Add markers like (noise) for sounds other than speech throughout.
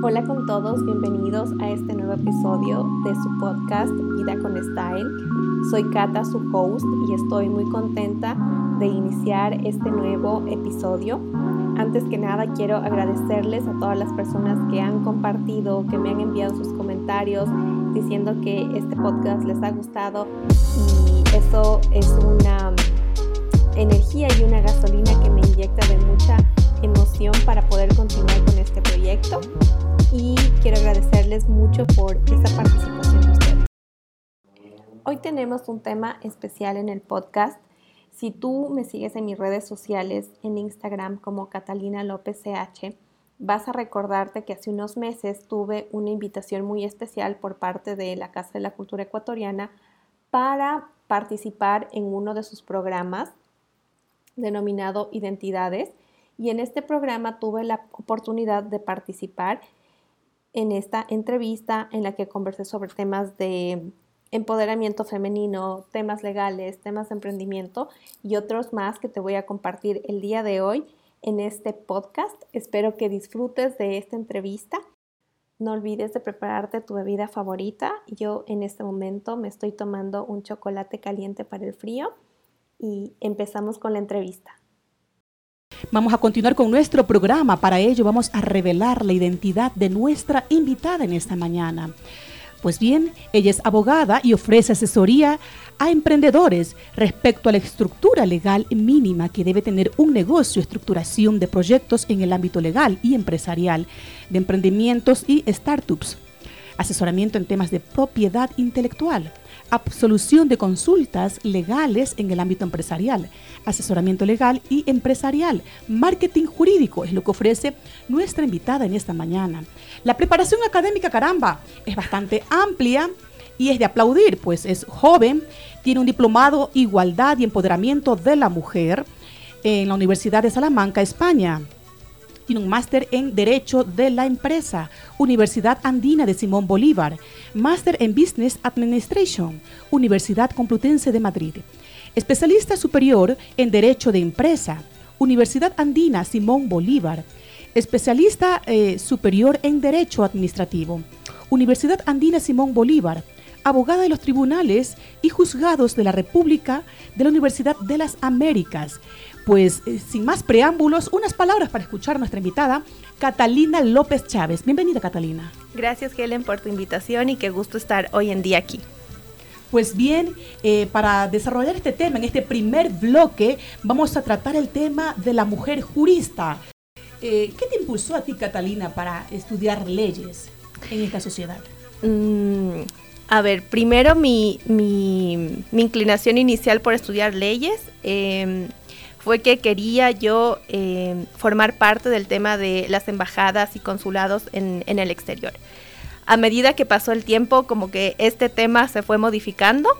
Hola con todos, bienvenidos a este nuevo episodio de su podcast Vida con Style. Soy Kata, su host, y estoy muy contenta de iniciar este nuevo episodio. Antes que nada, quiero agradecerles a todas las personas que han compartido, que me han enviado sus comentarios diciendo que este podcast les ha gustado y eso es una energía y una gasolina que me inyecta de mucha emoción para poder continuar con este proyecto y quiero agradecerles mucho por esa participación de ustedes. Hoy tenemos un tema especial en el podcast. Si tú me sigues en mis redes sociales, en Instagram como Catalina López CH, vas a recordarte que hace unos meses tuve una invitación muy especial por parte de la Casa de la Cultura Ecuatoriana para participar en uno de sus programas denominado Identidades. Y en este programa tuve la oportunidad de participar en esta entrevista en la que conversé sobre temas de empoderamiento femenino, temas legales, temas de emprendimiento y otros más que te voy a compartir el día de hoy en este podcast. Espero que disfrutes de esta entrevista. No olvides de prepararte tu bebida favorita. Yo en este momento me estoy tomando un chocolate caliente para el frío y empezamos con la entrevista. Vamos a continuar con nuestro programa. Para ello vamos a revelar la identidad de nuestra invitada en esta mañana. Pues bien, ella es abogada y ofrece asesoría a emprendedores respecto a la estructura legal mínima que debe tener un negocio, estructuración de proyectos en el ámbito legal y empresarial, de emprendimientos y startups, asesoramiento en temas de propiedad intelectual, absolución de consultas legales en el ámbito empresarial, asesoramiento legal y empresarial, marketing jurídico, es lo que ofrece nuestra invitada en esta mañana. La preparación académica, caramba, es bastante amplia y es de aplaudir, pues es joven, tiene un diplomado Igualdad y Empoderamiento de la Mujer en la Universidad de Salamanca, España tiene un máster en Derecho de la Empresa, Universidad Andina de Simón Bolívar, máster en Business Administration, Universidad Complutense de Madrid, especialista superior en Derecho de Empresa, Universidad Andina Simón Bolívar, especialista eh, superior en Derecho Administrativo, Universidad Andina Simón Bolívar, abogada de los tribunales y juzgados de la República de la Universidad de las Américas, pues eh, sin más preámbulos, unas palabras para escuchar a nuestra invitada, Catalina López Chávez. Bienvenida, Catalina. Gracias, Helen, por tu invitación y qué gusto estar hoy en día aquí. Pues bien, eh, para desarrollar este tema, en este primer bloque, vamos a tratar el tema de la mujer jurista. Eh, ¿Qué te impulsó a ti, Catalina, para estudiar leyes en esta sociedad? Mm, a ver, primero mi, mi, inclinación inicial por estudiar leyes. Em, fue que quería yo eh, formar parte del tema de las embajadas y consulados en, el exterior. A medida que pasó el tiempo, como que este tema se fue modificando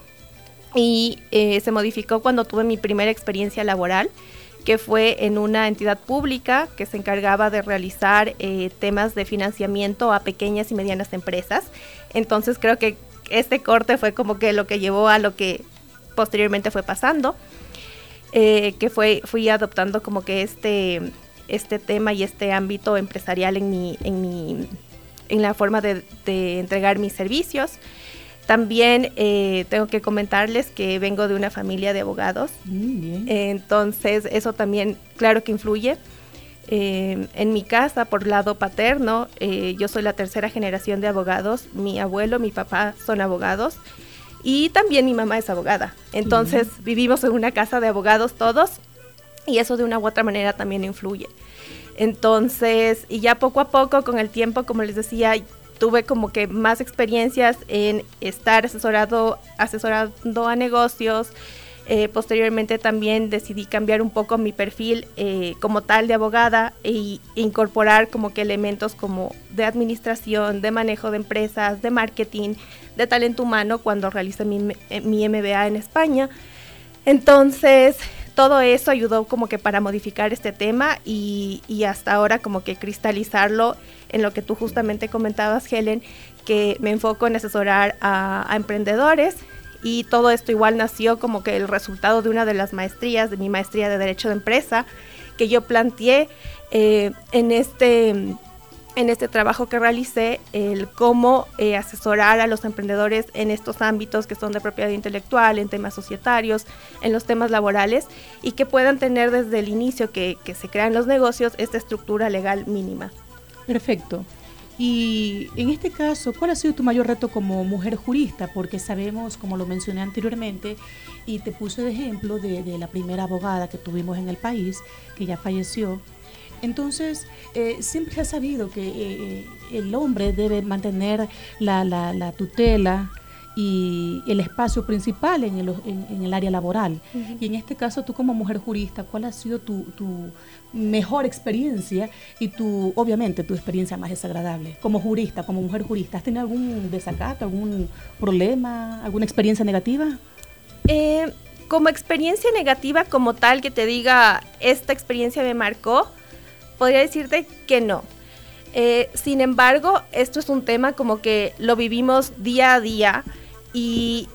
y eh, se modificó cuando tuve mi primera experiencia laboral, que fue en una entidad pública que se encargaba de realizar eh, temas de financiamiento a pequeñas y medianas empresas. Entonces creo que este corte fue como que lo que llevó a lo que posteriormente fue pasando. Eh, que fue, fui adoptando como que este, este tema y este ámbito empresarial en, mi, en, mi, en la forma de, entregar mis servicios. También eh, tengo que comentarles que vengo de una familia de abogados, entonces eso también claro que influye. Eh, en mi casa, por lado paterno, yo soy la tercera generación de abogados, mi abuelo, mi papá son abogados y también mi mamá es abogada. Entonces vivimos en una casa de abogados todos y eso de una u otra manera también influye. Entonces, y ya poco a poco, con el tiempo, como les decía, tuve como que más experiencias en estar asesorado, asesorando a negocios. Eh, posteriormente también decidí cambiar un poco mi perfil eh, como tal de abogada e incorporar como que elementos como de administración, de manejo de empresas, de marketing, de talento humano cuando realicé mi, mi MBA en España. Entonces, todo eso ayudó como que para modificar este tema y, hasta ahora como que cristalizarlo en lo que tú justamente comentabas, Helen, que me enfoco en asesorar a, emprendedores y todo esto igual nació como que el resultado de una de las maestrías, de mi maestría de Derecho de Empresa, que yo planteé eh, en este en este trabajo que realicé el cómo eh, asesorar a los emprendedores en estos ámbitos que son de propiedad intelectual, en temas societarios, en los temas laborales y que puedan tener desde el inicio que, que se crean los negocios esta estructura legal mínima. Perfecto. Y en este caso, ¿cuál ha sido tu mayor reto como mujer jurista? Porque sabemos, como lo mencioné anteriormente, y te puse de ejemplo de, la primera abogada que tuvimos en el país, que ya falleció, entonces, eh, siempre se ha sabido que eh, el hombre debe mantener la, la, tutela y el espacio principal en el, en, el área laboral. Y en este caso, tú como mujer jurista, ¿cuál ha sido tu, tu, mejor experiencia y tu, obviamente, tu experiencia más desagradable? Como jurista, como mujer jurista, ¿has tenido algún desacato, algún problema, alguna experiencia negativa? Eh, como experiencia negativa como tal que te diga, esta experiencia me marcó, podría decirte que no. Eh, sin embargo, esto es un tema como que lo vivimos día a día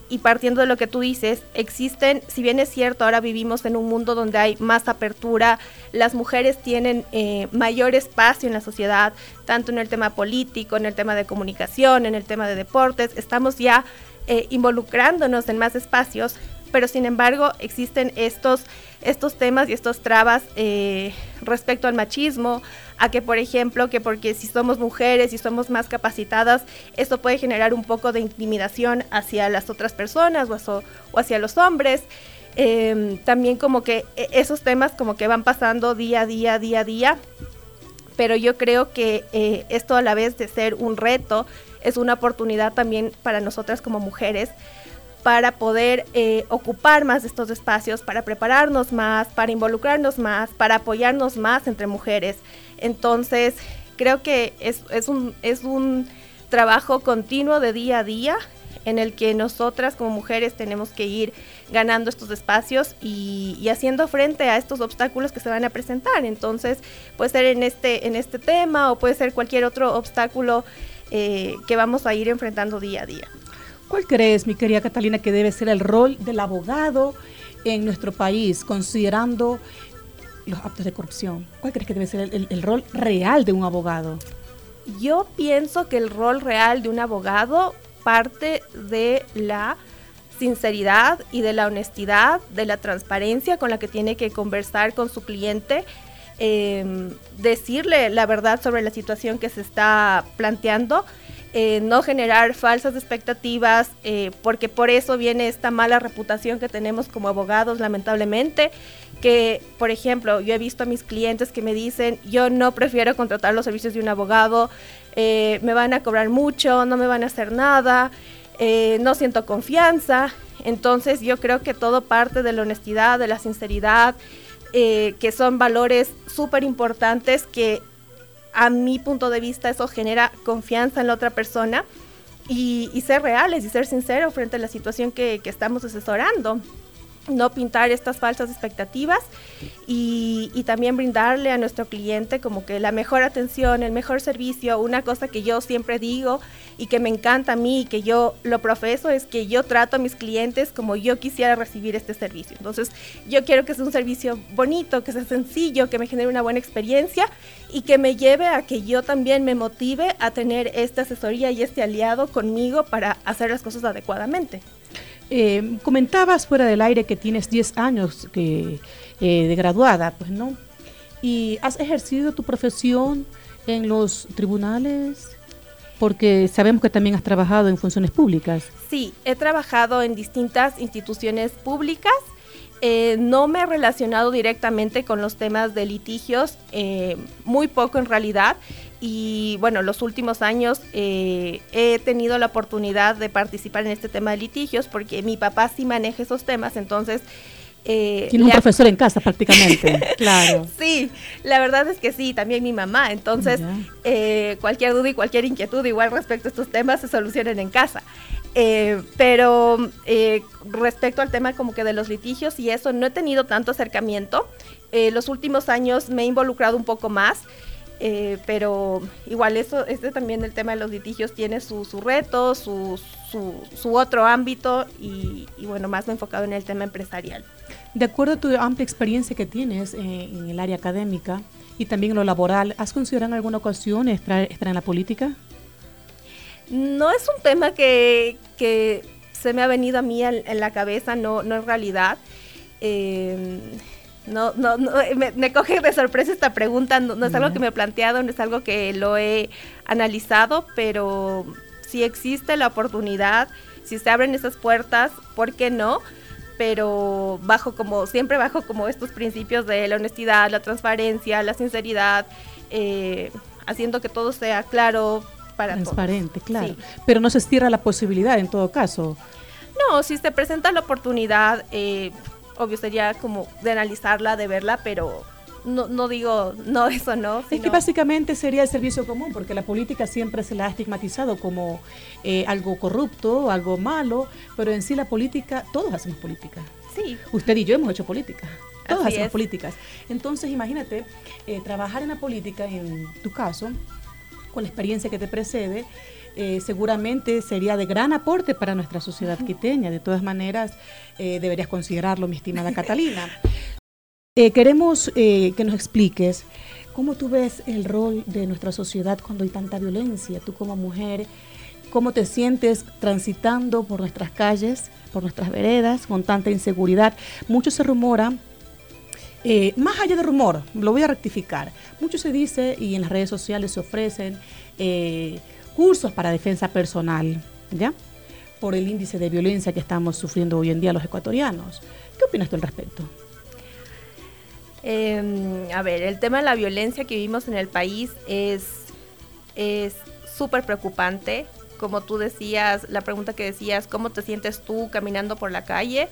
y, partiendo de lo que tú dices, existen, si bien es cierto, ahora vivimos en un mundo donde hay más apertura, las mujeres tienen eh, mayor espacio en la sociedad, tanto en el tema político, en el tema de comunicación, en el tema de deportes, estamos ya eh, involucrándonos en más espacios, pero sin embargo existen estos, estos temas y estos trabas eh, respecto al machismo, a que por ejemplo, que porque si somos mujeres y somos más capacitadas, esto puede generar un poco de intimidación hacia las otras personas o, hacia los hombres. Em, también como que e, esos temas como que van pasando día a día, día a día, pero yo creo que eh, esto a la vez de ser un reto, es una oportunidad también para nosotras como mujeres para poder eh, ocupar más de estos espacios, para prepararnos más, para involucrarnos más, para apoyarnos más entre mujeres. Entonces, creo que es, un, es un trabajo continuo de día a día en el que nosotras como mujeres tenemos que ir ganando estos espacios y, haciendo frente a estos obstáculos que se van a presentar. Entonces, puede ser en este, en este tema o puede ser cualquier otro obstáculo eh, que vamos a ir enfrentando día a día. ¿Cuál crees, mi querida Catalina, que debe ser el rol del abogado en nuestro país, considerando los actos de corrupción? ¿Cuál crees que debe ser el, rol real de un abogado? Yo pienso que el rol real de un abogado parte de la sinceridad y de la honestidad, de la transparencia con la que tiene que conversar con su cliente, em, decirle la verdad sobre la situación que se está planteando eh, no generar falsas expectativas, eh, porque por eso viene esta mala reputación que tenemos como abogados, lamentablemente, que, por ejemplo, yo he visto a mis clientes que me dicen, yo no prefiero contratar los servicios de un abogado, eh, me van a cobrar mucho, no me van a hacer nada, no siento confianza. Entonces yo creo que todo parte de la honestidad, de la sinceridad, que son valores súper importantes que a mi punto de vista eso genera confianza en la otra persona y, ser reales y ser sinceros frente a la situación que, que estamos asesorando no pintar estas falsas expectativas y, también brindarle a nuestro cliente como que la mejor atención, el mejor servicio. Una cosa que yo siempre digo y que me encanta a mí y que yo lo profeso es que yo trato a mis clientes como yo quisiera recibir este servicio. Entonces yo quiero que sea un servicio bonito, que sea sencillo, que me genere una buena experiencia y que me lleve a que yo también me motive a tener esta asesoría y este aliado conmigo para hacer las cosas adecuadamente. Eh, comentabas fuera del aire que tienes 10 años que, eh, de graduada, pues no. ¿Y has ejercido tu profesión en los tribunales? Porque sabemos que también has trabajado en funciones públicas. Sí, he trabajado en distintas instituciones públicas. Eh, no me he relacionado directamente con los temas de litigios, muy poco en realidad y bueno, los últimos años eh, he tenido la oportunidad de participar en este tema de litigios porque mi papá sí maneja esos temas, entonces... Eh, Tiene un profesor en casa prácticamente, (laughs) claro. Sí, la verdad es que sí, también mi mamá, entonces eh, cualquier duda y cualquier inquietud igual respecto a estos temas se solucionan en casa. Pero respecto al tema como que de los litigios y eso, no he tenido tanto acercamiento. los últimos años me he involucrado un poco más. Eh, pero igual eso, este también el tema de los litigios tiene su, su reto, su, su, otro ámbito y, bueno, más enfocado en el tema empresarial. De acuerdo a tu amplia experiencia que tienes eh, en el área académica Y también lo laboral. ¿Has considerado en alguna ocasión estar, en la política? No es un tema que, se me ha venido a mí en, la cabeza, no, no en realidad. Eh, no, no, no me, coge de sorpresa esta pregunta, no, es algo que me he planteado, no es algo que lo he analizado, pero si existe la oportunidad, si se abren esas puertas, ¿por qué no? Pero bajo como, siempre bajo como estos principios de la honestidad, la transparencia, la sinceridad, eh, haciendo que todo sea claro para Transparente, claro. Pero no se cierra la posibilidad en todo caso. No, si se presenta la oportunidad, eh, obvio sería como de analizarla, de verla, pero no, no digo, no, eso no. Es que básicamente sería el servicio común, porque la política siempre se la ha estigmatizado como eh, algo corrupto, algo malo, pero en sí la política, todos hacemos política. Sí. Usted y yo hemos hecho política. Todos hacemos políticas. Entonces, imagínate, eh, trabajar en la política, en tu caso, con la experiencia que te precede, eh, seguramente sería de gran aporte para nuestra sociedad quiteña. De todas maneras, eh, deberías considerarlo, mi estimada Catalina. Eh, queremos que nos expliques cómo tú ves el rol de nuestra sociedad cuando hay tanta violencia. Tú como mujer, ¿cómo te sientes transitando por nuestras calles, por nuestras veredas, con tanta inseguridad? Mucho se rumora más allá de rumor, lo voy a rectificar, mucho se dice y en las redes sociales se ofrecen cursos para defensa personal, ¿ya? Por el índice de violencia que estamos sufriendo hoy en día los ecuatorianos. ¿Qué opinas tú al respecto? Em, a ver, el tema de la violencia que vivimos en el país es súper preocupante. Como tú decías, la pregunta que decías, ¿cómo te sientes tú caminando por la calle?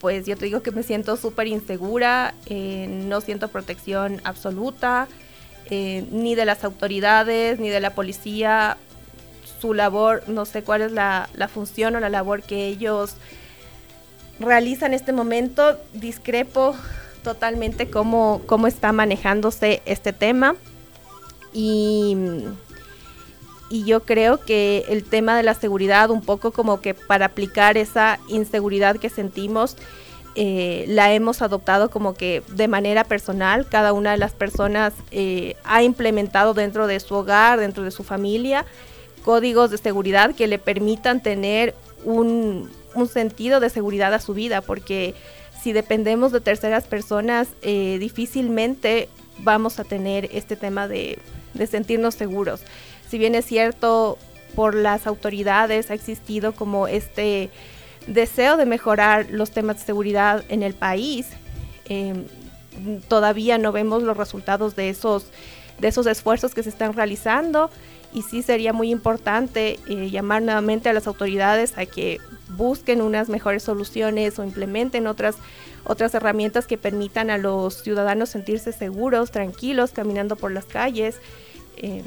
Pues yo te digo que me siento súper insegura, eh, no siento protección absoluta, eh, ni de las autoridades, ni de la policía, su labor, no sé cuál es la, función o la labor que ellos realizan en este momento. Discrepo totalmente cómo, cómo está manejándose este tema. Y, y yo creo que el tema de la seguridad, un poco como que para aplicar esa inseguridad que sentimos, eh, la hemos adoptado como que de manera personal. Cada una de las personas eh, ha implementado dentro de su hogar, dentro de su familia, códigos de seguridad que le permitan tener un, sentido de seguridad a su vida, porque si dependemos de terceras personas, eh, difícilmente vamos a tener este tema de, de sentirnos seguros. Si bien es cierto, por las autoridades ha existido como este deseo de mejorar los temas de seguridad en el país, em, todavía no vemos los resultados de esos, de esos esfuerzos que se están realizando y sí sería muy importante eh, llamar nuevamente a las autoridades a que busquen unas mejores soluciones o implementen otras otras herramientas que permitan a los ciudadanos sentirse seguros, tranquilos, caminando por las calles. Em.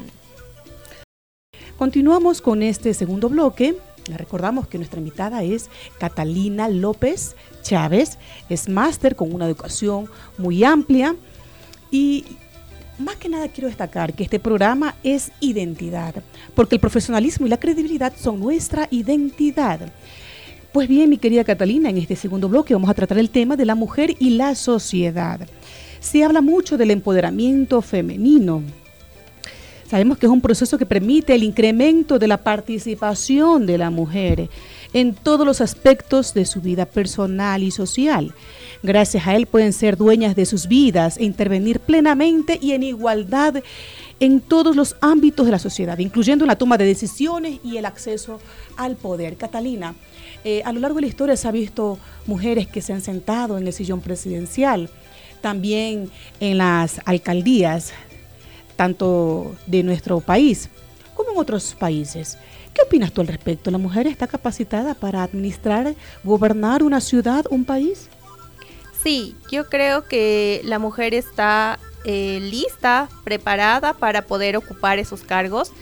Continuamos con este segundo bloque. Recordamos que nuestra invitada es Catalina López Chávez, es máster con una educación muy amplia y más que nada quiero destacar que este programa es identidad, porque el profesionalismo y la credibilidad son nuestra identidad. Pues bien, mi querida Catalina, en este segundo bloque vamos a tratar el tema de la mujer y la sociedad. Se habla mucho del empoderamiento femenino. Sabemos que es un proceso que permite el incremento de la participación de la mujer en todos los aspectos de su vida personal y social. Gracias a él pueden ser dueñas de sus vidas e intervenir plenamente y en igualdad en todos los ámbitos de la sociedad, incluyendo la toma de decisiones y el acceso al poder. Catalina, eh, a lo largo de la historia se ha visto mujeres que se han sentado en el sillón presidencial, también en las alcaldías, tanto de nuestro país como en otros países. ¿Qué opinas tú al respecto? ¿La mujer está capacitada para administrar, gobernar una ciudad, un país? Sí, yo creo que la mujer está eh, lista, preparada para poder ocupar esos cargos.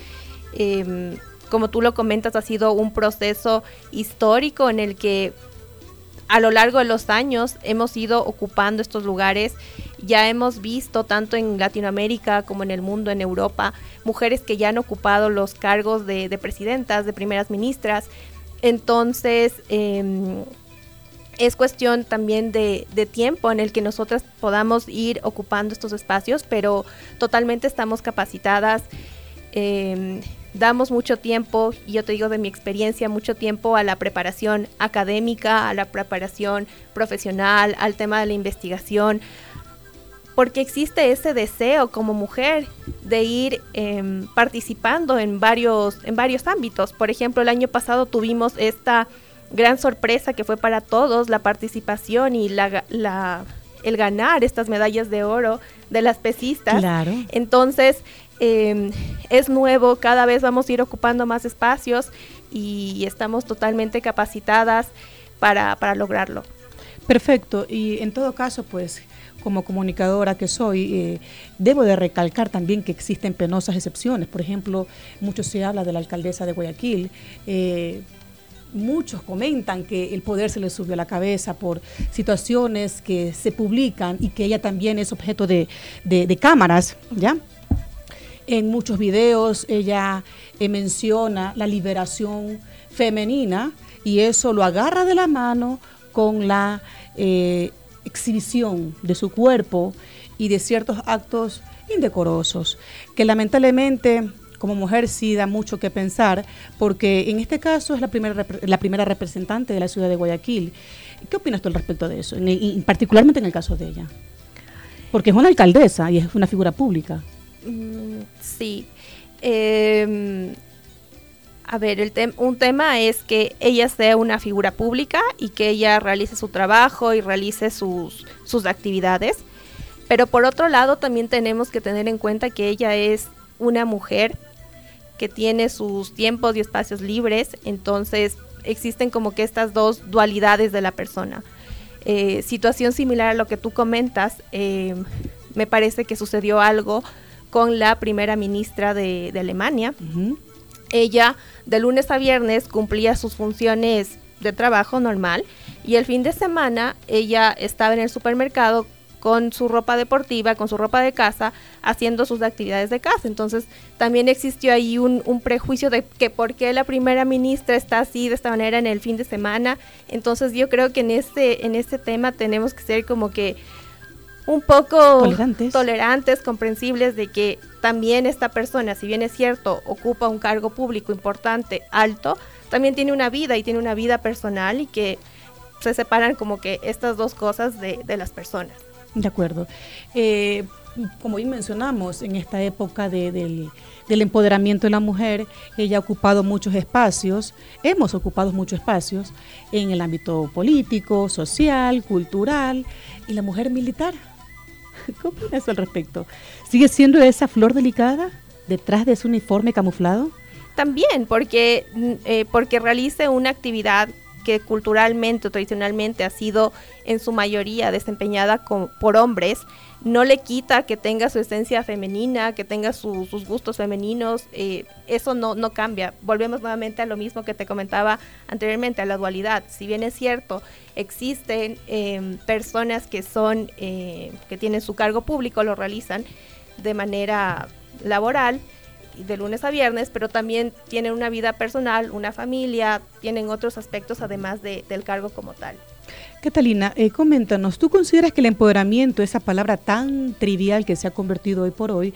Em, como tú lo comentas, ha sido un proceso histórico en el que a lo largo de los años hemos ido ocupando estos lugares. Ya hemos visto tanto en Latinoamérica como en el mundo, en Europa, mujeres que ya han ocupado los cargos de, presidentas, de primeras ministras. Entonces, em, es cuestión también de, tiempo en el que nosotras podamos ir ocupando estos espacios, pero totalmente estamos capacitadas. Em, damos mucho tiempo, y yo te digo de mi experiencia, mucho tiempo a la preparación académica, a la preparación profesional, al tema de la investigación, porque existe ese deseo como mujer de ir em, participando en varios, en varios ámbitos. Por ejemplo, el año pasado tuvimos esta gran sorpresa que fue para todos la participación y la, la el ganar estas medallas de oro de las pesistas. Claro. Entonces, em, es nuevo, cada vez vamos a ir ocupando más espacios y estamos totalmente capacitadas para, para lograrlo. Perfecto, y en todo caso, pues como comunicadora que soy, eh, debo de recalcar también que existen penosas excepciones. Por ejemplo, mucho se habla de la alcaldesa de Guayaquil. Eh, muchos comentan que el poder se le subió a la cabeza por situaciones que se publican y que ella también es objeto de, cámaras, ¿ya? En muchos videos ella eh, menciona la liberación femenina y eso lo agarra de la mano con la exhibición de su cuerpo y de ciertos actos indecorosos que lamentablemente como mujer sí da mucho que pensar, porque en este caso es la primera, la primera representante de la ciudad de Guayaquil. ¿Qué opinas tú al respecto de eso, y particularmente en el caso de ella? Porque es una alcaldesa y es una figura pública. Mm, sí. Em, a ver, el un tema es que ella sea una figura pública y que ella realice su trabajo y realice sus, sus actividades. Pero por otro lado, también tenemos que tener en cuenta que ella es una mujer que tiene sus tiempos y espacios libres, entonces existen como que estas dos dualidades de la persona. Eh, situación similar a lo que tú comentas, eh, me parece que sucedió algo con la primera ministra de, Alemania. Ella de lunes a viernes cumplía sus funciones de trabajo normal y el fin de semana ella estaba en el supermercado con su ropa deportiva, con su ropa de casa, haciendo sus actividades de casa. Entonces también existió ahí un, prejuicio de que por qué la primera ministra está así de esta manera en el fin de semana. Entonces yo creo que en este, en este tema tenemos que ser como que un poco tolerantes. tolerantes, comprensibles de que también esta persona, si bien es cierto, ocupa un cargo público importante, alto, también tiene una vida y tiene una vida personal y que se separan como que estas dos cosas de, de las personas. De acuerdo. Eh, como bien mencionamos, en esta época del, empoderamiento de la mujer, ella ha ocupado muchos espacios, hemos ocupado muchos espacios en el ámbito político, social, cultural y la mujer militar. (laughs) ¿Cómo opinas al respecto? ¿Sigue siendo esa flor delicada detrás de ese uniforme camuflado? También, porque, mm, eh, porque realice una actividad que culturalmente o tradicionalmente ha sido en su mayoría desempeñada por hombres, no le quita que tenga su esencia femenina, que tenga sus gustos femeninos, eh, eso no, no cambia. Volvemos nuevamente a lo mismo que te comentaba anteriormente, a la dualidad. Si bien es cierto, existen em, personas que son, eh, que tienen su cargo público, lo realizan de manera laboral, de lunes a viernes, pero también tienen una vida personal, una familia, tienen otros aspectos además de, del cargo como tal. Catalina, eh, coméntanos, ¿tú consideras que el empoderamiento, esa palabra tan trivial que se ha convertido hoy por hoy,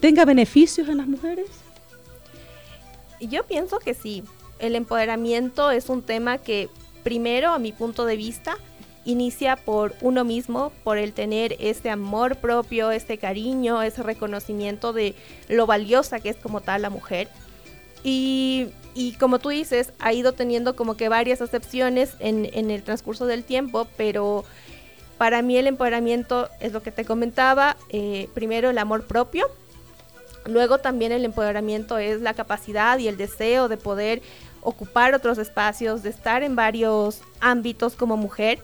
tenga beneficios en las mujeres? Yo pienso que sí. El empoderamiento es un tema que, primero, a mi punto de vista, inicia por uno mismo, por el tener ese amor propio, ese cariño, ese reconocimiento de lo valiosa que es como tal la mujer. Y, como tú dices, ha ido teniendo como que varias acepciones en, el transcurso del tiempo, pero para mí el empoderamiento es lo que te comentaba, eh, primero el amor propio, luego también el empoderamiento es la capacidad y el deseo de poder ocupar otros espacios, de estar en varios ámbitos como mujer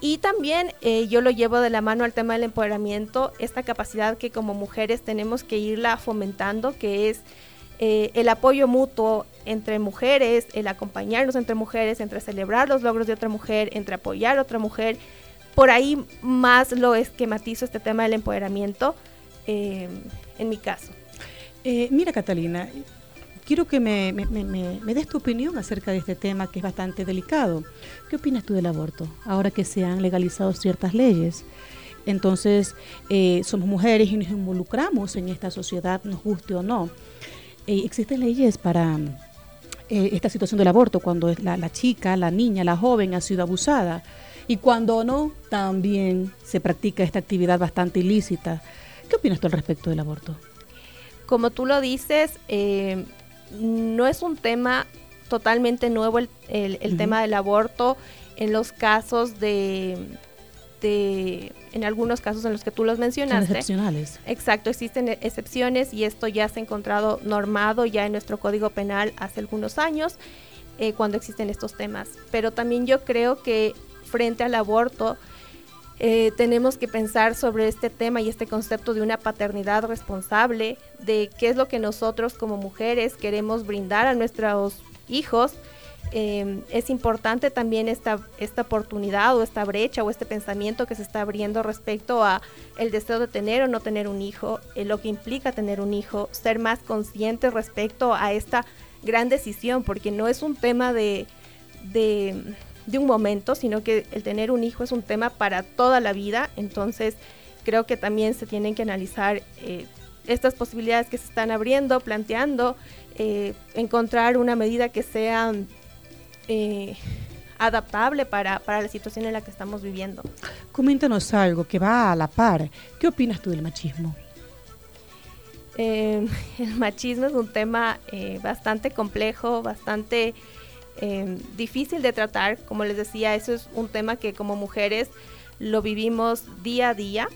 y también eh, yo lo llevo de la mano al tema del empoderamiento, esta capacidad que como mujeres tenemos que irla fomentando, que es eh, el apoyo mutuo entre mujeres, el acompañarnos entre mujeres, entre celebrar los logros de otra mujer, entre apoyar a otra mujer. Por ahí más lo esquematizo este tema del empoderamiento eh, en mi caso. mira, Catalina, quiero que me, des tu opinión acerca de este tema que es bastante delicado. ¿Qué opinas tú del aborto ahora que se han legalizado ciertas leyes? Entonces, eh, somos mujeres y nos involucramos en esta sociedad, nos guste o no. Eh, existen leyes para eh, esta situación del aborto, cuando la, la chica, la niña, la joven ha sido abusada y cuando no, también se practica esta actividad bastante ilícita. ¿Qué opinas tú al respecto del aborto? Como tú lo dices, eh, no es un tema totalmente nuevo el, tema del aborto en los casos de, en algunos casos en los que tú los mencionaste. Son excepcionales. Exacto, existen excepciones y esto ya se ha encontrado normado ya en nuestro Código Penal hace algunos años eh, cuando existen estos temas. Pero también yo creo que frente al aborto eh, tenemos que pensar sobre este tema y este concepto de una paternidad responsable, de qué es lo que nosotros como mujeres queremos brindar a nuestros hijos. Em, es importante también esta, esta oportunidad o esta brecha o este pensamiento que se está abriendo respecto a el deseo de tener o no tener un hijo, eh, lo que implica tener un hijo, ser más conscientes respecto a esta gran decisión, porque no es un tema de de un momento, sino que el tener un hijo es un tema para toda la vida. Entonces, creo que también se tienen que analizar eh, estas posibilidades que se están abriendo, planteando, eh, encontrar una medida que sea eh, adaptable para, para, la situación en la que estamos viviendo. Coméntanos algo que va a la par. ¿Qué opinas tú del machismo? (laughs) el machismo es un tema bastante complejo, bastante Em, difícil de tratar. Como les decía, eso es un tema que como mujeres lo vivimos día a día,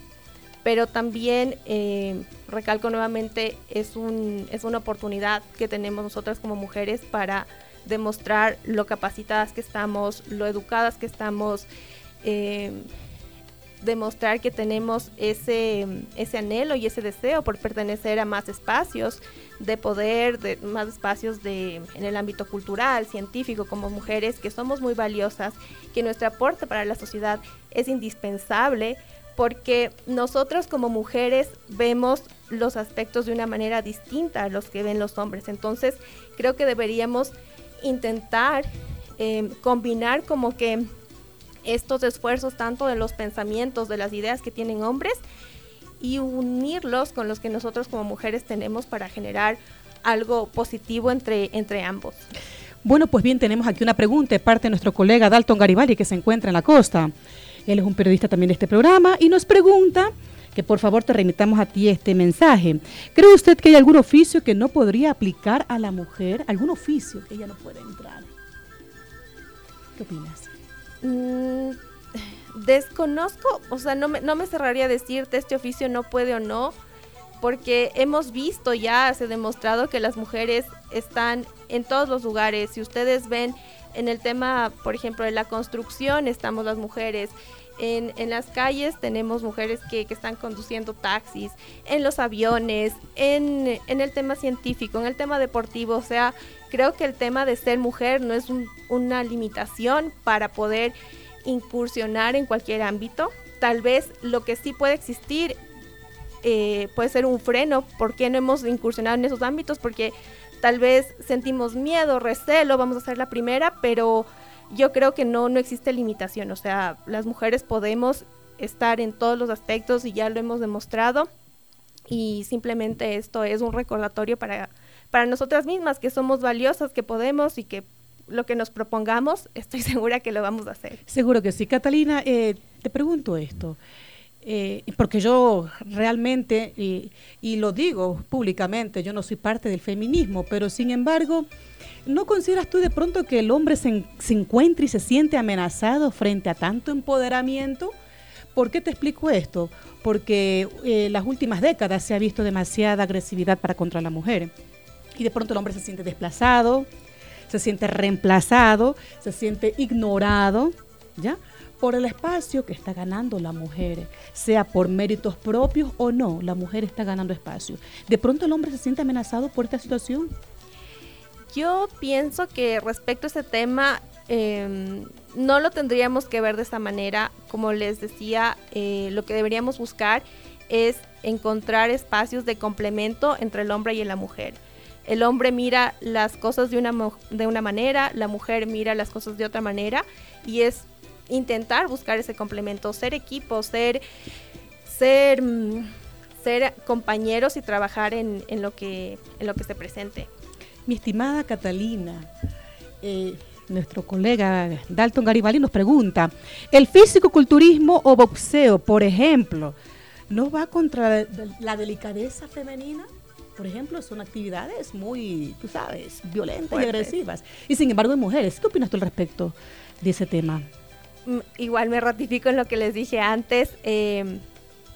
pero también, em, recalco nuevamente, es, un, es una oportunidad que tenemos nosotras como mujeres para demostrar lo capacitadas que estamos, lo educadas que estamos. Em, demostrar que tenemos ese, ese anhelo y ese deseo por pertenecer a más espacios de poder, de más espacios de, en el ámbito cultural, científico, como mujeres, que somos muy valiosas, que nuestro aporte para la sociedad es indispensable, porque nosotros como mujeres vemos los aspectos de una manera distinta a los que ven los hombres. Entonces, creo que deberíamos intentar eh, combinar como que estos esfuerzos tanto de los pensamientos, de las ideas que tienen hombres y unirlos con los que nosotros como mujeres tenemos para generar algo positivo entre, entre ambos. Bueno, pues bien, tenemos aquí una pregunta de parte de nuestro colega Dalton Garibaldi que se encuentra en la costa. Él es un periodista también de este programa y nos pregunta que por favor te remitamos a ti este mensaje. ¿Cree usted que hay algún oficio que no podría aplicar a la mujer? ¿Algún oficio que ella no puede entrar? ¿Qué opinas? Mm, desconozco, o sea, no me, no me cerraría a decirte este oficio no puede o no, porque hemos visto ya, se ha demostrado que las mujeres están en todos los lugares. Si ustedes ven en el tema, por ejemplo, de la construcción, estamos las mujeres. En, en las calles tenemos mujeres que, que, están conduciendo taxis, en los aviones, en, en, el tema científico, en el tema deportivo. O sea, creo que el tema de ser mujer no es una limitación para poder incursionar en cualquier ámbito. Tal vez lo que sí puede existir eh, puede ser un freno. ¿Por qué no hemos incursionado en esos ámbitos? Porque tal vez sentimos miedo, recelo, vamos a ser la primera, pero yo creo que no, no existe limitación. O sea, las mujeres podemos estar en todos los aspectos y ya lo hemos demostrado. Y simplemente esto es un recordatorio para, para nosotras mismas, que somos valiosas, que podemos y que lo que nos propongamos, (laughs) estoy segura que lo vamos a hacer. Seguro que sí. Catalina, eh, te pregunto esto. Eh, porque yo realmente, y, lo digo públicamente, yo no soy parte del feminismo, pero sin embargo, ¿no consideras tú de pronto que el hombre se, se encuentra y se siente amenazado frente a tanto empoderamiento? ¿Por qué te explico esto? Porque en eh, las últimas décadas se ha visto demasiada agresividad para contra la mujer. Y de pronto el hombre se siente desplazado, se siente reemplazado, se siente ignorado, ¿ya? Por el espacio que está ganando la mujer, sea por méritos propios o no, la mujer está ganando espacio. De pronto el hombre se siente amenazado por esta situación. Yo pienso que respecto a ese tema, em, no lo tendríamos que ver de esta manera. Como les decía, eh, lo que deberíamos buscar es encontrar espacios de complemento entre el hombre y la mujer el hombre mira las cosas de una, de una manera, la mujer mira las cosas de otra manera y es intentar buscar ese complemento, ser equipo, ser, ser, mm, ser compañeros y trabajar en, en, lo que, en lo que se presente. Mi estimada Catalina, eh, nuestro colega Dalton Garibaldi nos pregunta, ¿el físico-culturismo o boxeo, por ejemplo, no va contra la delicadeza femenina? Por ejemplo, son actividades muy, tú sabes, violentas y agresivas. Y sin embargo, hay mujeres. ¿Qué opinas tú al respecto de ese tema? Igual me ratifico en lo que les dije antes. Eh,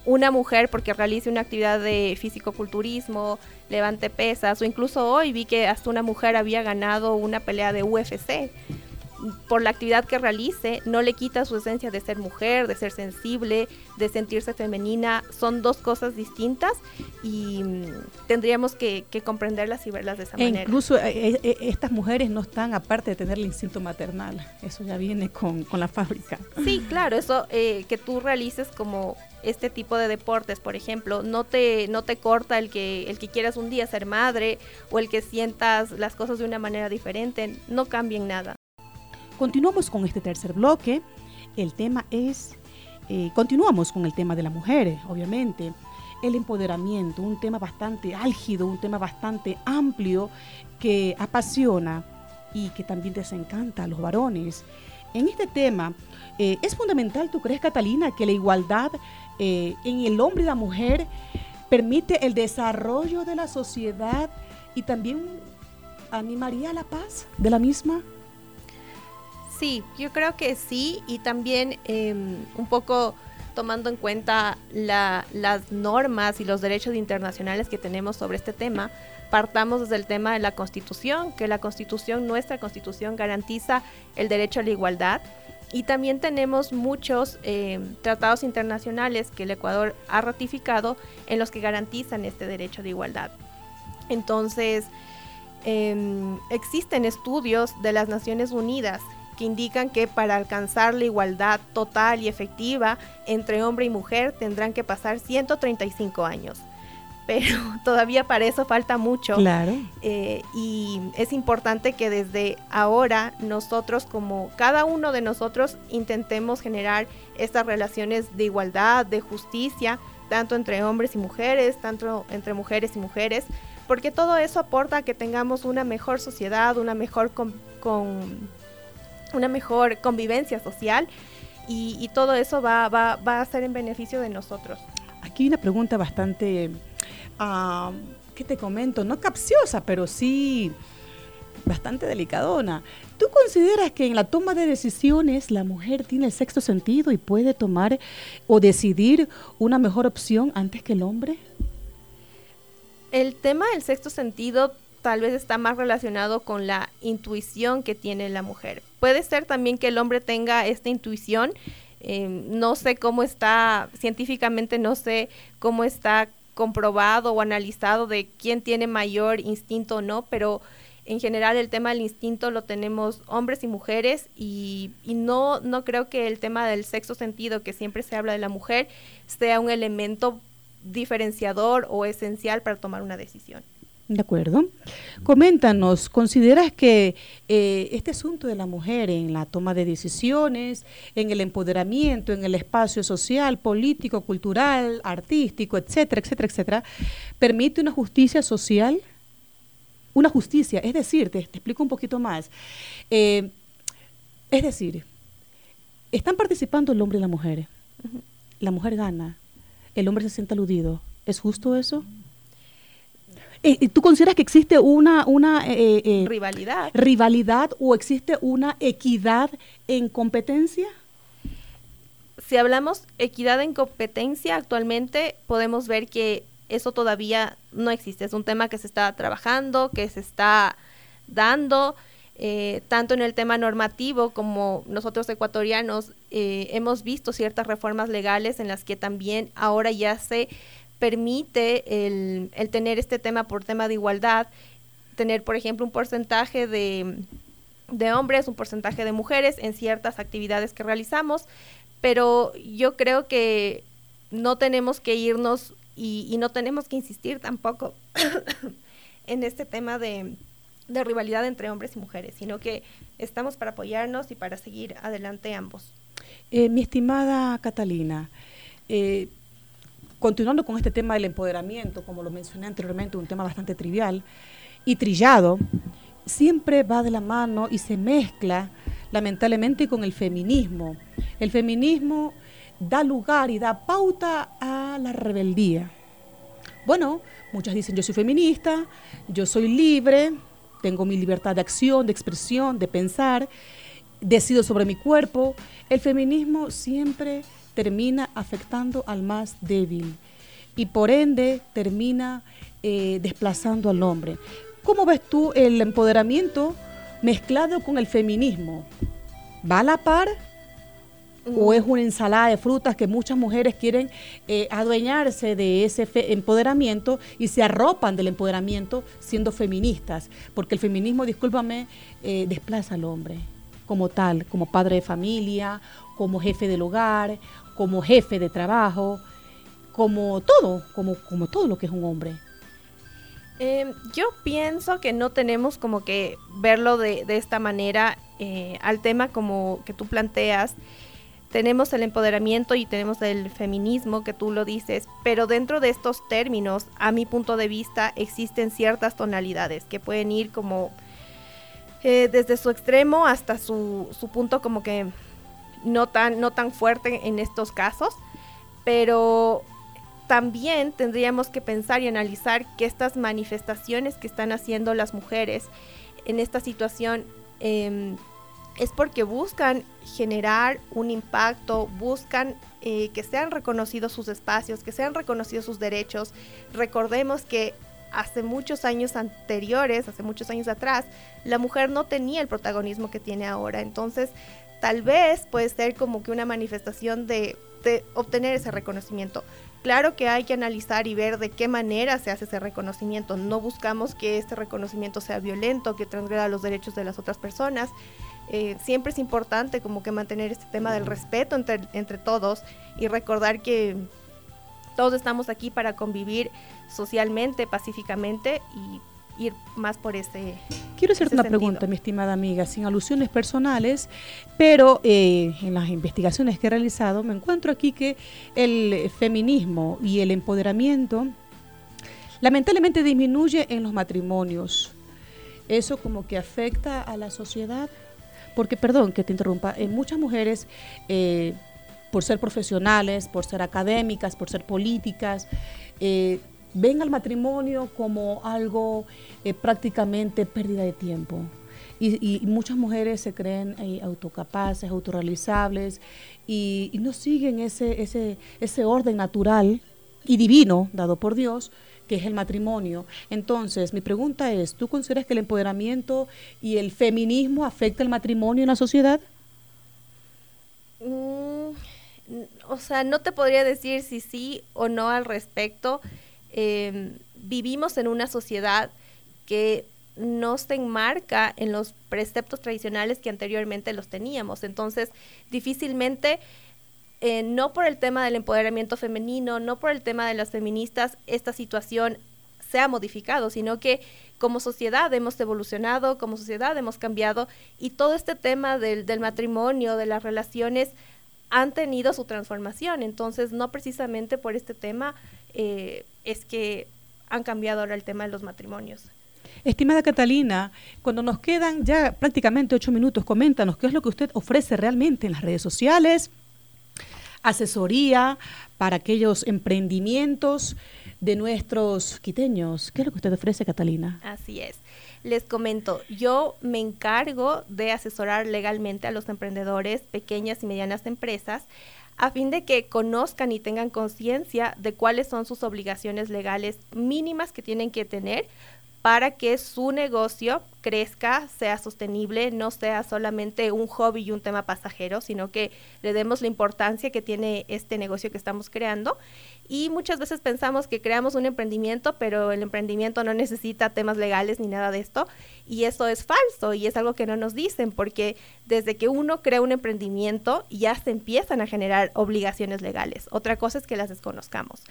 una mujer porque realice una actividad de físico-culturismo, levante pesas, o incluso hoy vi que hasta una mujer había ganado una pelea de UFC. Por la actividad que realice, no le quita su esencia de ser mujer, de ser sensible, de sentirse femenina. Son dos cosas distintas y mm, tendríamos que, comprenderlas y verlas de esa e manera. Incluso eh, eh, estas mujeres no están, aparte de tener el instinto maternal, eso ya viene con, la fábrica. Sí, claro, eso eh, que tú realices como este tipo de deportes, por ejemplo, no te, no te corta el que, el que quieras un día ser madre o el que sientas las cosas de una manera diferente, no cambien nada. Continuamos con este tercer bloque. El tema es, eh, continuamos con el tema de la mujer, obviamente. El empoderamiento, un tema bastante álgido, un tema bastante amplio que apasiona y que también desencanta a los varones. En este tema, eh, ¿es fundamental, tú crees, Catalina, que la igualdad eh, en el hombre y la mujer permite el desarrollo de la sociedad y también animaría la paz de la misma? Sí, yo creo que sí y también em, un poco tomando en cuenta las normas y los derechos internacionales que tenemos sobre este tema, partamos desde el tema de la Constitución, que la Constitución, nuestra Constitución, garantiza el derecho a la igualdad y también tenemos muchos eh, tratados internacionales que el Ecuador ha ratificado en los que garantizan este derecho de igualdad. Entonces, em, existen estudios de las Naciones Unidas que indican que para alcanzar la igualdad total y efectiva entre hombre y mujer tendrán que pasar 135 años (laughs) pero todavía para eso falta mucho. Claro. Eh, y es importante que desde ahora nosotros, como cada uno de nosotros, intentemos generar estas relaciones de igualdad, de justicia, tanto entre hombres y mujeres, tanto entre mujeres y mujeres, porque todo eso aporta a que tengamos una mejor sociedad, una mejor, con, una mejor convivencia social y, todo eso va, va, va a ser en beneficio de nosotros. Aquí hay una pregunta bastante ¿qué te comento? No capciosa, pero sí bastante delicadona. ¿Tú consideras que en la toma de decisiones la mujer tiene el sexto sentido y puede tomar o decidir una mejor opción antes que el hombre? El tema del sexto sentido tal vez está más relacionado con la intuición que tiene la mujer. Puede ser también que el hombre tenga esta intuición. Eh, no sé cómo está, científicamente no sé cómo está comprobado o analizado de quién tiene mayor instinto o no, pero en general el tema del instinto lo tenemos hombres y mujeres y, no, no creo que el tema del sexo sentido que siempre se habla de la mujer sea un elemento diferenciador o esencial para tomar una decisión. De acuerdo. Coméntanos, ¿consideras que eh, este asunto de la mujer en la toma de decisiones, en el empoderamiento, en el espacio social, político, cultural, artístico, etcétera, etcétera, etcétera, permite una justicia social? Una justicia, es decir, te, explico un poquito más. Eh, es decir, están participando el hombre y la mujer. La mujer gana, el hombre se siente aludido. ¿Es justo eso? Eh, ¿Tú consideras que existe una, una eh, eh, rivalidad. rivalidad o existe una equidad en competencia? Si hablamos equidad en competencia, actualmente podemos ver que eso todavía no existe. Es un tema que se está trabajando, que se está dando, tanto en el tema normativo como nosotros ecuatorianos hemos visto ciertas reformas legales en las que también ahora ya se permite el, tener este tema por tema de igualdad, tener, por ejemplo, un porcentaje de, hombres, un porcentaje de mujeres en ciertas actividades que realizamos, pero yo creo que no tenemos que irnos y, no tenemos que insistir tampoco (coughs) en este tema de, rivalidad entre hombres y mujeres, sino que estamos para apoyarnos y para seguir adelante ambos. Eh, mi estimada Catalina, eh, continuando con este tema del empoderamiento, como lo mencioné anteriormente, un tema bastante trivial y trillado, siempre va de la mano y se mezcla lamentablemente con el feminismo. El feminismo da lugar y da pauta a la rebeldía. Bueno, muchas dicen yo soy feminista, yo soy libre, tengo mi libertad de acción, de expresión, de pensar, decido sobre mi cuerpo. El feminismo siempre termina afectando al más débil y por ende termina eh, desplazando al hombre. ¿Cómo ves tú el empoderamiento mezclado con el feminismo? ¿Va a la par? ¿O es una ensalada de frutas que muchas mujeres quieren eh, adueñarse de ese empoderamiento y se arropan del empoderamiento siendo feministas? Porque el feminismo, discúlpame, eh, desplaza al hombre como tal, como padre de familia, como jefe del hogar, como jefe de trabajo, como todo, como, como todo lo que es un hombre. Em, yo pienso que no tenemos como que verlo de, esta manera eh, al tema como que tú planteas. Tenemos el empoderamiento y tenemos el feminismo, que tú lo dices, pero dentro de estos términos, a mi punto de vista, existen ciertas tonalidades que pueden ir como eh, desde su extremo hasta su, su punto como que no tan, no tan fuerte en estos casos, pero también tendríamos que pensar y analizar que estas manifestaciones que están haciendo las mujeres en esta situación em, es porque buscan generar un impacto, buscan eh, que sean reconocidos sus espacios, que sean reconocidos sus derechos. Recordemos que hace muchos años anteriores, hace muchos años atrás, la mujer no tenía el protagonismo que tiene ahora. Entonces, tal vez puede ser como que una manifestación de obtener ese reconocimiento. Claro que hay que analizar y ver de qué manera se hace ese reconocimiento. No buscamos que este reconocimiento sea violento, que transgreda los derechos de las otras personas. Eh, siempre es importante como que mantener este tema del respeto entre, entre todos y recordar que todos estamos aquí para convivir socialmente, pacíficamente y ir más por ese. Quiero hacerte una pregunta, mi estimada amiga, sin alusiones personales, pero eh, en las investigaciones que he realizado me encuentro aquí que el feminismo y el empoderamiento lamentablemente disminuye en los matrimonios. Eso como que afecta a la sociedad, porque, perdón que te interrumpa, en muchas mujeres, eh, por ser profesionales, por ser académicas, por ser políticas, eh, ven al matrimonio como algo eh, prácticamente pérdida de tiempo. Y, muchas mujeres se creen eh, autocapaces, autorrealizables y, no siguen ese, ese, ese orden natural y divino dado por Dios que es el matrimonio. Entonces, mi pregunta es, ¿tú consideras que el empoderamiento y el feminismo afecta el matrimonio en la sociedad? Mm, o sea, no te podría decir si sí o no al respecto. Em, vivimos en una sociedad que no se enmarca en los preceptos tradicionales que anteriormente los teníamos. Entonces, difícilmente, eh, no por el tema del empoderamiento femenino, no por el tema de las feministas, esta situación se ha modificado, sino que como sociedad hemos evolucionado, como sociedad hemos cambiado y todo este tema del, del matrimonio, de las relaciones, han tenido su transformación. Entonces, no precisamente por este tema eh, es que han cambiado ahora el tema de los matrimonios. Estimada Catalina, cuando nos quedan ya prácticamente ocho minutos, coméntanos qué es lo que usted ofrece realmente en las redes sociales, asesoría para aquellos emprendimientos de nuestros quiteños. ¿Qué es lo que usted ofrece, Catalina? Así es. Les comento, yo me encargo de asesorar legalmente a los emprendedores, pequeñas y medianas empresas, a fin de que conozcan y tengan conciencia de cuáles son sus obligaciones legales mínimas que tienen que tener para que su negocio crezca, sea sostenible, no sea solamente un hobby y un tema pasajero, sino que le demos la importancia que tiene este negocio que estamos creando. Y muchas veces pensamos que creamos un emprendimiento, pero el emprendimiento no necesita temas legales ni nada de esto. Y eso es falso y es algo que no nos dicen, porque desde que uno crea un emprendimiento ya se empiezan a generar obligaciones legales. Otra cosa es que las desconozcamos.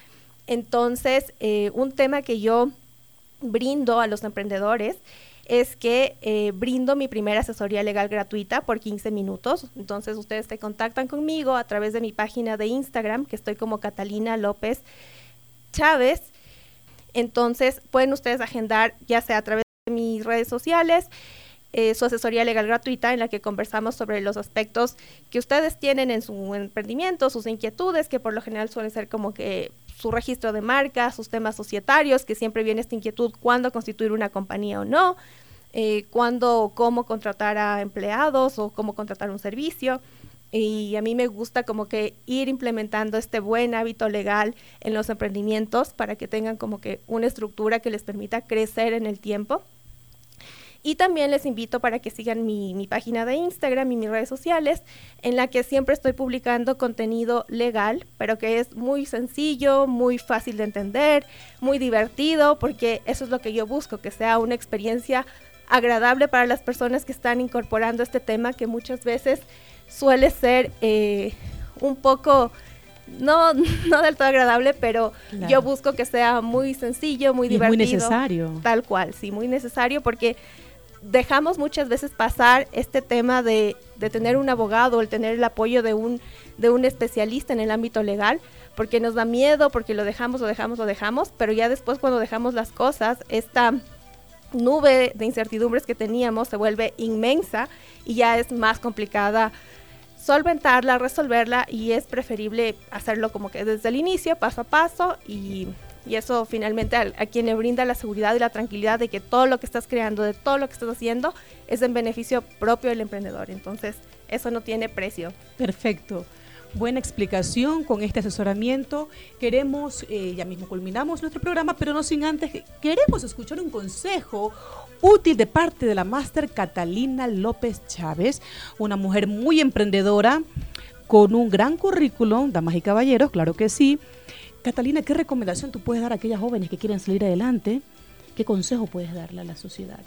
Entonces, eh, un tema que yo brindo a los emprendedores es que eh, brindo mi primera asesoría legal gratuita por 15 minutos. Entonces ustedes se contactan conmigo a través de mi página de Instagram, que estoy como Catalina López Chávez. Entonces pueden ustedes agendar ya sea a través de mis redes sociales. Eh, su asesoría legal gratuita en la que conversamos sobre los aspectos que ustedes tienen en su emprendimiento, sus inquietudes, que por lo general suelen ser como que su registro de marca, sus temas societarios, que siempre viene esta inquietud, cuándo constituir una compañía o no, eh, cuándo, cómo contratar a empleados o cómo contratar un servicio. Y a mí me gusta como que ir implementando este buen hábito legal en los emprendimientos para que tengan como que una estructura que les permita crecer en el tiempo. Y también les invito para que sigan mi, mi, página de Instagram y mis redes sociales, en la que siempre estoy publicando contenido legal, pero que es muy sencillo, muy fácil de entender, muy divertido, porque eso es lo que yo busco, que sea una experiencia agradable para las personas que están incorporando este tema que muchas veces suele ser eh, un poco, no, (laughs) no del todo agradable, pero yo busco que sea muy sencillo, muy divertido. muy necesario. Tal cual, sí, muy necesario porque dejamos muchas veces pasar este tema de, de tener un abogado, el tener el apoyo de un, de un especialista en el ámbito legal, porque nos da miedo, porque lo dejamos, lo dejamos, lo dejamos, pero ya después cuando dejamos las cosas, esta nube de incertidumbres que teníamos se vuelve inmensa y ya es más complicada solventarla, resolverla y es preferible hacerlo como que desde el inicio, paso a paso y, eso finalmente a, a, quien brinda la seguridad y la tranquilidad de que todo lo que estás creando, de todo lo que estás haciendo es en beneficio propio del emprendedor. Entonces, eso no tiene precio. Perfecto buena explicación con este asesoramiento. Queremos, eh, ya mismo culminamos nuestro programa, pero no sin antes, queremos escuchar un consejo útil de parte de la máster Catalina López Chávez, una mujer muy emprendedora, con un gran currículum, damas y caballeros, claro que sí. Catalina, ¿qué recomendación tú puedes dar a aquellas jóvenes que quieren salir adelante? ¿Qué consejo puedes darle a la sociedad?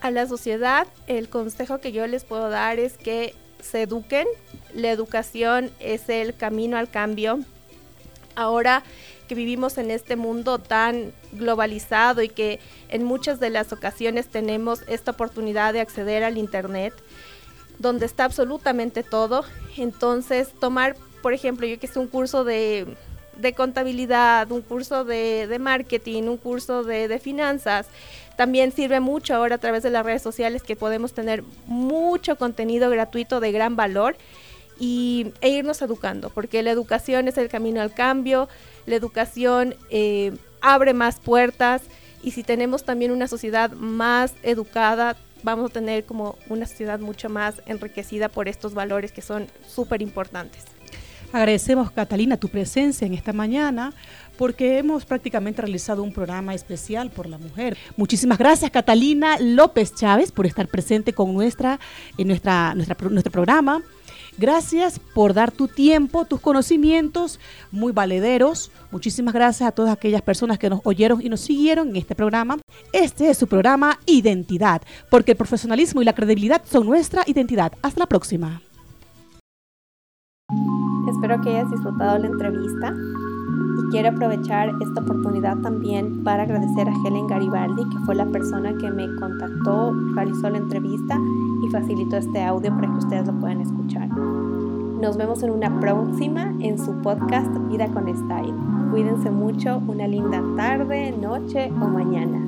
A la sociedad, el consejo que yo les puedo dar es que se eduquen. La educación es el camino al cambio. Ahora que vivimos en este mundo tan globalizado y que en muchas de las ocasiones tenemos esta oportunidad de acceder al Internet, donde está absolutamente todo, entonces tomar, por ejemplo, yo que sé, un curso de, contabilidad, un curso de, marketing, un curso de, de finanzas, también sirve mucho ahora a través de las redes sociales que podemos tener mucho contenido gratuito de gran valor y, e irnos educando, porque la educación es el camino al cambio, la educación eh, abre más puertas y si tenemos también una sociedad más educada, vamos a tener como una sociedad mucho más enriquecida por estos valores que son súper importantes. Agradecemos, Catalina, tu presencia en esta mañana porque hemos prácticamente realizado un programa especial por la mujer. Muchísimas gracias, Catalina López Chávez, por estar presente con nuestra, en nuestra, nuestro programa. Gracias por dar tu tiempo, tus conocimientos muy valederos. Muchísimas gracias a todas aquellas personas que nos oyeron y nos siguieron en este programa. Este es su programa Identidad, porque el profesionalismo y la credibilidad son nuestra identidad. Hasta la próxima. Espero que hayas disfrutado la entrevista y quiero aprovechar esta oportunidad también para agradecer a Helen Garibaldi, que fue la persona que me contactó, realizó la entrevista y facilitó este audio para que ustedes lo puedan escuchar. Nos vemos en una próxima en su podcast Vida con Style. Cuídense mucho, una linda tarde, noche o mañana.